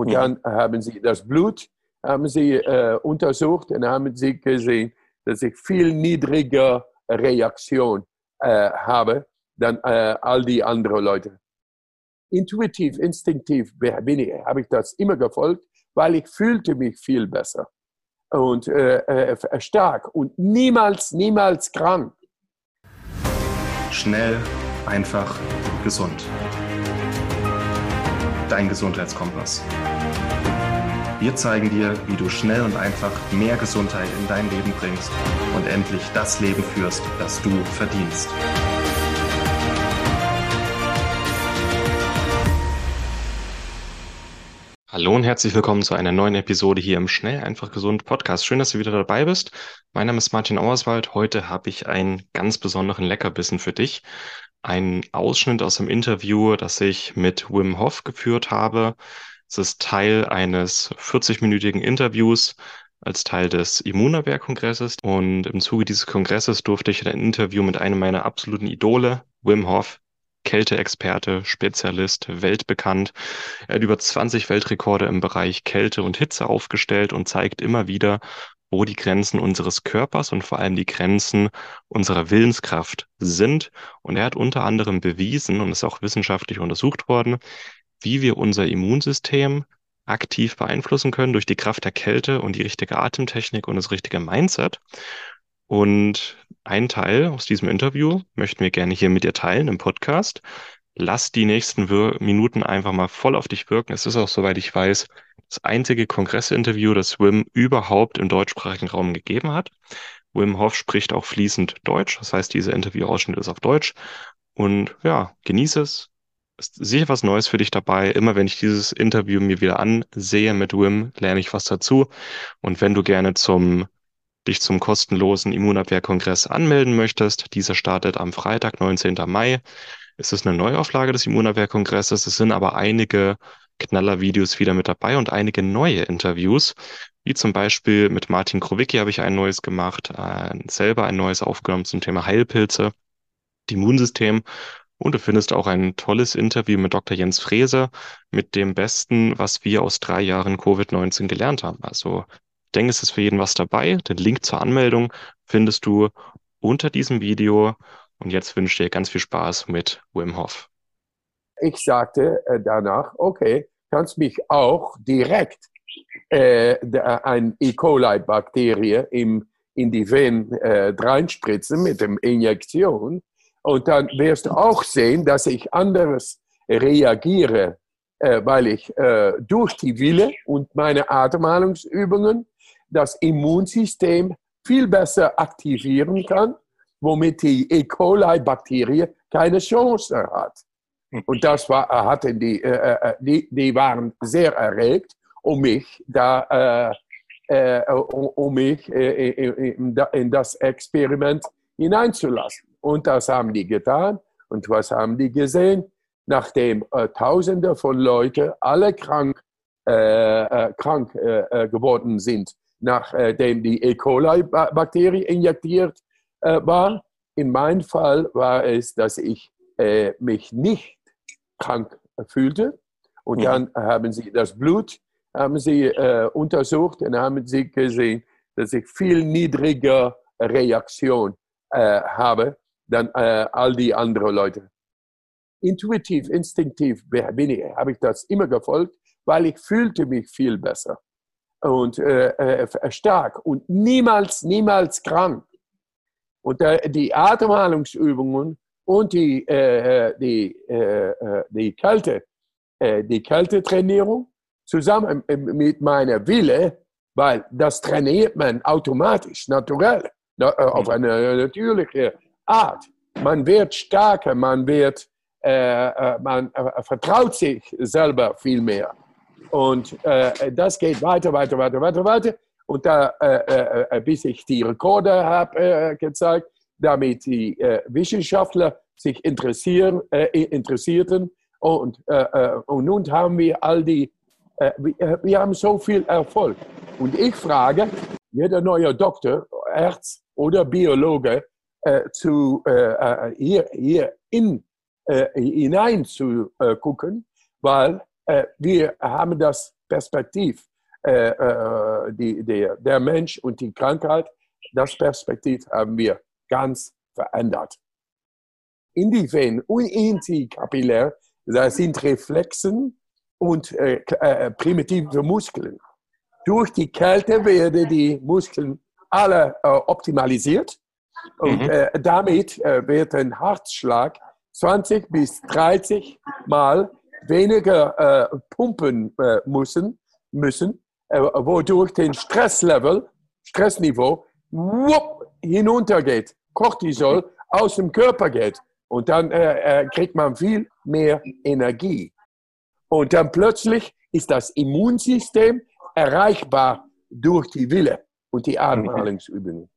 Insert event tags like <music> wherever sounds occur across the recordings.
Und mhm. dann haben sie das Blut haben sie äh, untersucht und haben sie gesehen, dass ich viel niedriger Reaktion äh, habe dann äh, all die anderen Leute. Intuitiv, instinktiv bin ich, habe ich das immer gefolgt, weil ich fühlte mich viel besser und äh, äh, stark und niemals, niemals krank. Schnell, einfach, gesund. Dein Gesundheitskompass. Wir zeigen dir, wie du schnell und einfach mehr Gesundheit in dein Leben bringst und endlich das Leben führst, das du verdienst. Hallo und herzlich willkommen zu einer neuen Episode hier im Schnell einfach gesund Podcast. Schön, dass du wieder dabei bist. Mein Name ist Martin Auerswald. Heute habe ich einen ganz besonderen Leckerbissen für dich. Ein Ausschnitt aus dem Interview, das ich mit Wim Hof geführt habe. Es ist Teil eines 40-minütigen Interviews als Teil des Immunabwehr-Kongresses. Und im Zuge dieses Kongresses durfte ich ein Interview mit einem meiner absoluten Idole, Wim Hof, Kälteexperte, Spezialist, weltbekannt. Er hat über 20 Weltrekorde im Bereich Kälte und Hitze aufgestellt und zeigt immer wieder, wo die Grenzen unseres Körpers und vor allem die Grenzen unserer Willenskraft sind. Und er hat unter anderem bewiesen und ist auch wissenschaftlich untersucht worden, wie wir unser Immunsystem aktiv beeinflussen können durch die Kraft der Kälte und die richtige Atemtechnik und das richtige Mindset. Und ein Teil aus diesem Interview möchten wir gerne hier mit dir teilen im Podcast. Lass die nächsten Minuten einfach mal voll auf dich wirken. Es ist auch, soweit ich weiß, das einzige Kongressinterview, das Wim überhaupt im deutschsprachigen Raum gegeben hat. Wim Hof spricht auch fließend Deutsch. Das heißt, dieser Interviewausschnitt ist auf Deutsch. Und ja, genieße es, ist sicher was Neues für dich dabei. Immer wenn ich dieses Interview mir wieder ansehe mit Wim, lerne ich was dazu. Und wenn du gerne zum dich zum kostenlosen Immunabwehrkongress anmelden möchtest, dieser startet am Freitag, 19. Mai. Es ist eine Neuauflage des Immunabwehrkongresses. Es sind aber einige Knallervideos wieder mit dabei und einige neue Interviews, wie zum Beispiel mit Martin Krowicki habe ich ein neues gemacht, äh, selber ein neues aufgenommen zum Thema Heilpilze, Immunsystem und du findest auch ein tolles Interview mit Dr. Jens Frese mit dem Besten, was wir aus drei Jahren Covid-19 gelernt haben. Also ich denke, es ist für jeden was dabei. Den Link zur Anmeldung findest du unter diesem Video. Und jetzt wünsche ich dir ganz viel Spaß mit Wim Hof. Ich sagte äh, danach, okay, kannst mich auch direkt äh, ein E. coli-Bakterie in die Venen äh, reinspritzen mit der Injektion und dann wirst du auch sehen, dass ich anders reagiere, äh, weil ich äh, durch die Wille und meine Atemhalungsübungen das Immunsystem viel besser aktivieren kann, womit die E. coli-Bakterie keine Chance hat. Und das war, hatten die, äh, äh die, die waren sehr erregt, um mich da, äh, äh um mich in das Experiment hineinzulassen. Und das haben die getan. Und was haben die gesehen? Nachdem äh, Tausende von Leuten alle krank, äh, äh, krank äh, äh, geworden sind, nachdem die E. coli-Bakterie injektiert äh, war, in meinem Fall war es, dass ich mich nicht krank fühlte. Und ja. dann haben sie das Blut haben sie, untersucht und haben sie gesehen, dass ich viel niedriger Reaktion habe dann äh, all die anderen Leute. Intuitiv, instinktiv bin ich, habe ich das immer gefolgt, weil ich fühlte mich viel besser und äh, äh, stark und niemals, niemals krank. Und äh, die Atemhalungsübungen und die, äh, die, äh, die Kälte, die Kältetrainierung zusammen mit meiner Wille, weil das trainiert man automatisch, naturell, auf mhm. eine natürliche Art. Man wird stärker, man wird, äh, äh, man äh, vertraut sich selber viel mehr. Und äh, das geht weiter, weiter, weiter, weiter, weiter. Und da, äh, äh, bis ich die Rekorde habe gezeigt, damit die Wissenschaftler sich interessieren, interessierten. Und, und nun haben wir all die, wir haben so viel Erfolg. Und ich frage, jeder neue Doktor, Arzt oder Biologe, äh, zu, äh, äh, hier, hier in, äh, hinein zu gucken, weil äh, wir haben das Perspektiv, äh, äh, die, der, der Mensch und die Krankheit, das Perspektiv haben wir ganz verändert. In die Venen und in die Kapillär, da sind Reflexen und äh, äh, primitive Muskeln. Durch die Kälte werden die Muskeln alle äh, optimalisiert und mhm. Äh, damit wird ein Herzschlag 20 bis 30 Mal weniger pumpen müssen, müssen wodurch den Stresslevel, Stressniveau wupp, hinuntergeht. Cortisol aus dem Körper geht. Und dann äh, äh, kriegt man viel mehr Energie. Und dann plötzlich ist das Immunsystem erreichbar durch die Wille und die Atemhalungsübungen.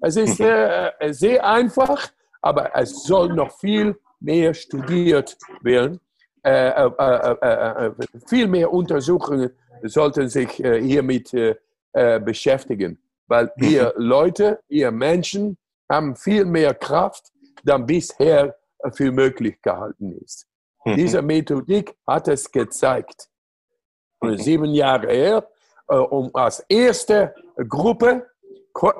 Es ist äh, äh, sehr einfach, aber es soll noch viel mehr studiert werden. Äh, äh, viel mehr Untersuchungen sollten sich hiermit beschäftigen, weil wir <laughs> Leute, wir Menschen haben viel mehr Kraft, dann bisher für möglich gehalten ist. Mhm. Diese Methodik hat es gezeigt. Mhm. Sieben Jahre her, äh, um als erste Gruppe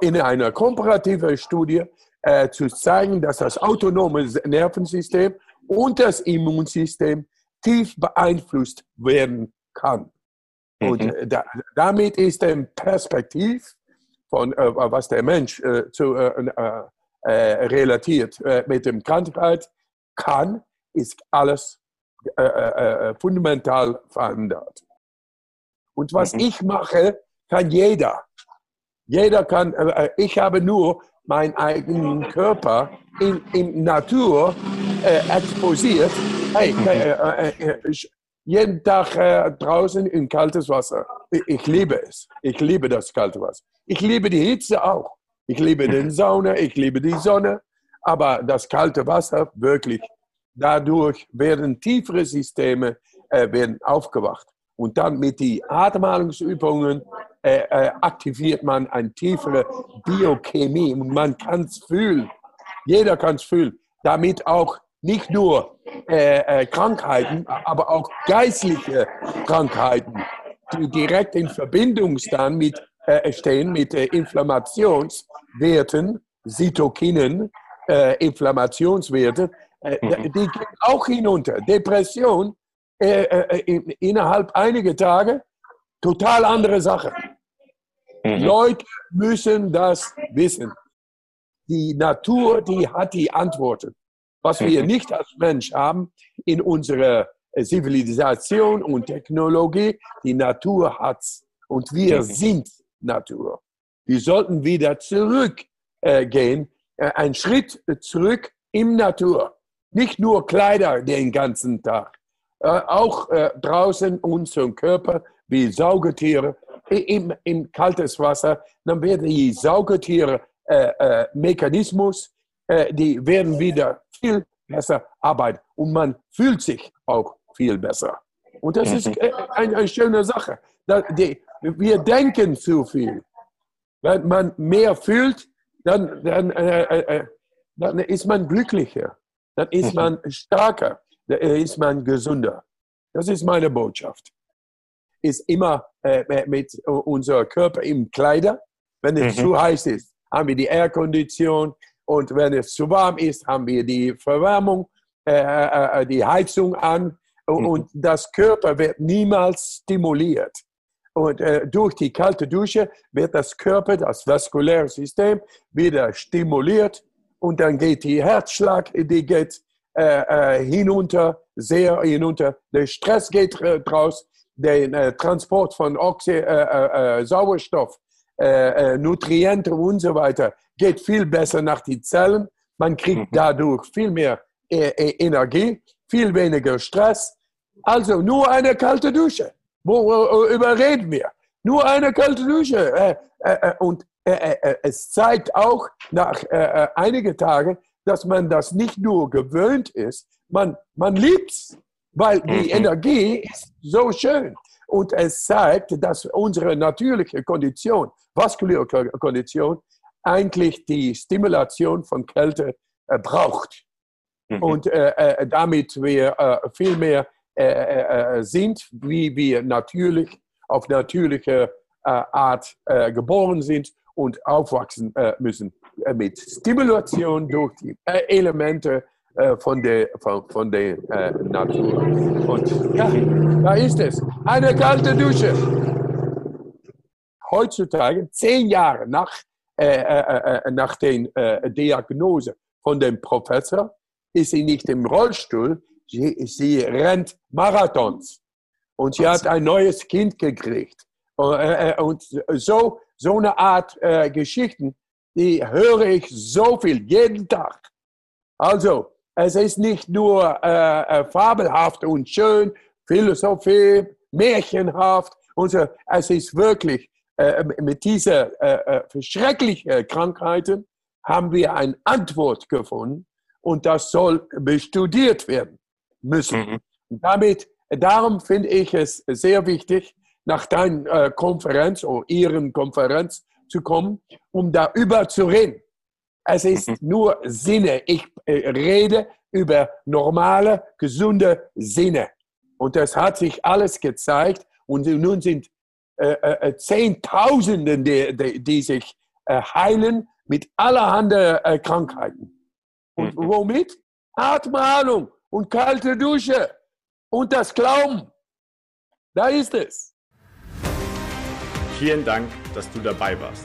in einer komparativen Studie äh, zu zeigen, dass das autonome Nervensystem und das Immunsystem tief beeinflusst werden kann. Mhm. Und da, damit ist ein Perspektiv von äh, was der Mensch äh, zu, äh, äh, relatiert mit dem Krankheit kann, ist alles fundamental verändert. Und was mhm. ich mache, kann jeder. Jeder kann, ich habe nur meinen eigenen Körper in, in Natur äh, exposiert. Hey, mhm. äh, äh, jeden Tag äh, draußen in kaltes Wasser. Ich, ich, liebe es. Ich liebe das kalte Wasser. Ich liebe die Hitze auch. Ich liebe den Sauna, ich liebe die Sonne. Aber das kalte Wasser, wirklich, dadurch werden tiefere Systeme äh, werden aufgewacht. Und dann mit den Atemhalungsübungen äh, äh, aktiviert man eine tiefere Biochemie. Und man kann es fühlen. Jeder kann es fühlen. Damit auch nicht nur äh, äh, Krankheiten, aber auch geistliche Krankheiten, die direkt in Verbindung dann mit, äh, stehen mit äh, Inflammationswerten, Zytokinen, äh, Inflammationswerte, äh, mhm. die gehen auch hinunter. Depression in, innerhalb einiger Tage, total andere Sache. Mhm. Leute müssen das wissen. Die Natur, die hat die Antworten. Was wir mhm. nicht als Mensch haben in unserer äh, Zivilisation und Technologie, die Natur hat Und wir mhm. sind Natur. Wir sollten wieder zurückgehen, äh, äh, einen Schritt zurück im Natur. Nicht nur Kleider den ganzen Tag, äh, auch äh, draußen unseren Körper wie Saugetiere im, im kaltes Wasser. Dann werden die Saugetiere äh, Mechanismus äh, die werden wieder viel besser arbeiten und man fühlt sich auch viel besser. Und das ist äh, eine, eine schöne Sache. wir denken zu viel. Wenn man mehr fühlt, dann, dann, äh, äh, dann ist man glücklicher, dann ist man stärker, dann ist man gesünder. Das ist meine Botschaft. Ist immer äh, mit unserem Körper im Kleider. Wenn es mhm. zu heiß ist, haben wir die Airkondition, und wenn es zu warm ist, haben wir die Verwärmung, äh, äh, äh die Heizung an. Mhm. Und das Körper wird niemals stimuliert. Und äh, durch die kalte Dusche wird das Körper, das vaskuläre System, wieder stimuliert. Und dann geht die Herzschlag, die geht äh, äh hinunter, sehr hinunter. Der Stress geht raus. Der Transport von Oxy Sauerstoff, Nutrienten und so weiter geht viel besser nach den Zellen. Man kriegt mhm. dadurch viel mehr äh, äh, Energie, viel weniger Stress. Also nur eine kalte Dusche. Worüber reden wir? Nur eine kalte Dusche. Äh, und es zeigt auch nach einigen Tagen, dass man das nicht nur gewöhnt ist, man, man liebt es, weil die mhm. Energie ist so schön. Und es zeigt, dass unsere natürliche Kondition, vaskuläre Kondition, eigentlich die Stimulation von Kälte äh, braucht. Mhm. Und äh, äh damit wir äh, viel mehr äh, sind, wie wir natürlich auf natürliche Art geboren sind und aufwachsen müssen. mit Stimulation durch die Elemente von der, von, von der Natur. Und ja, da ist es. Eine kalte Dusche. Heutzutage, zehn Jahre nach, nach der Diagnose von dem Professor, ist sie nicht im Rollstuhl, sie, sie rennt Marathons. Und sie hat ein neues Kind gekriegt. Äh, äh, und so, so eine Art äh, Geschichten, die höre ich so viel, jeden Tag. Also, es ist nicht nur äh, fabelhaft und schön, Philosophie, märchenhaft. Und so. Es ist wirklich, äh, mit diesen äh, schrecklichen Krankheiten haben wir eine Antwort gefunden und das soll bestudiert werden müssen. Mhm. damit, darum finde ich es sehr wichtig, nach deiner äh, Konferenz oder Ihren Konferenz zu kommen, um darüber zu reden. Es ist mhm. nur Sinne. Ich äh, rede über normale, gesunde Sinne. Und das hat sich alles gezeigt. Und nun sind äh, äh, äh Zehntausende, die, die, die sich äh, heilen mit allerhand Krankheiten. Und mhm. womit? Atmung und kalte Dusche und das Glauben. Da ist es. Vielen Dank, dass du dabei warst.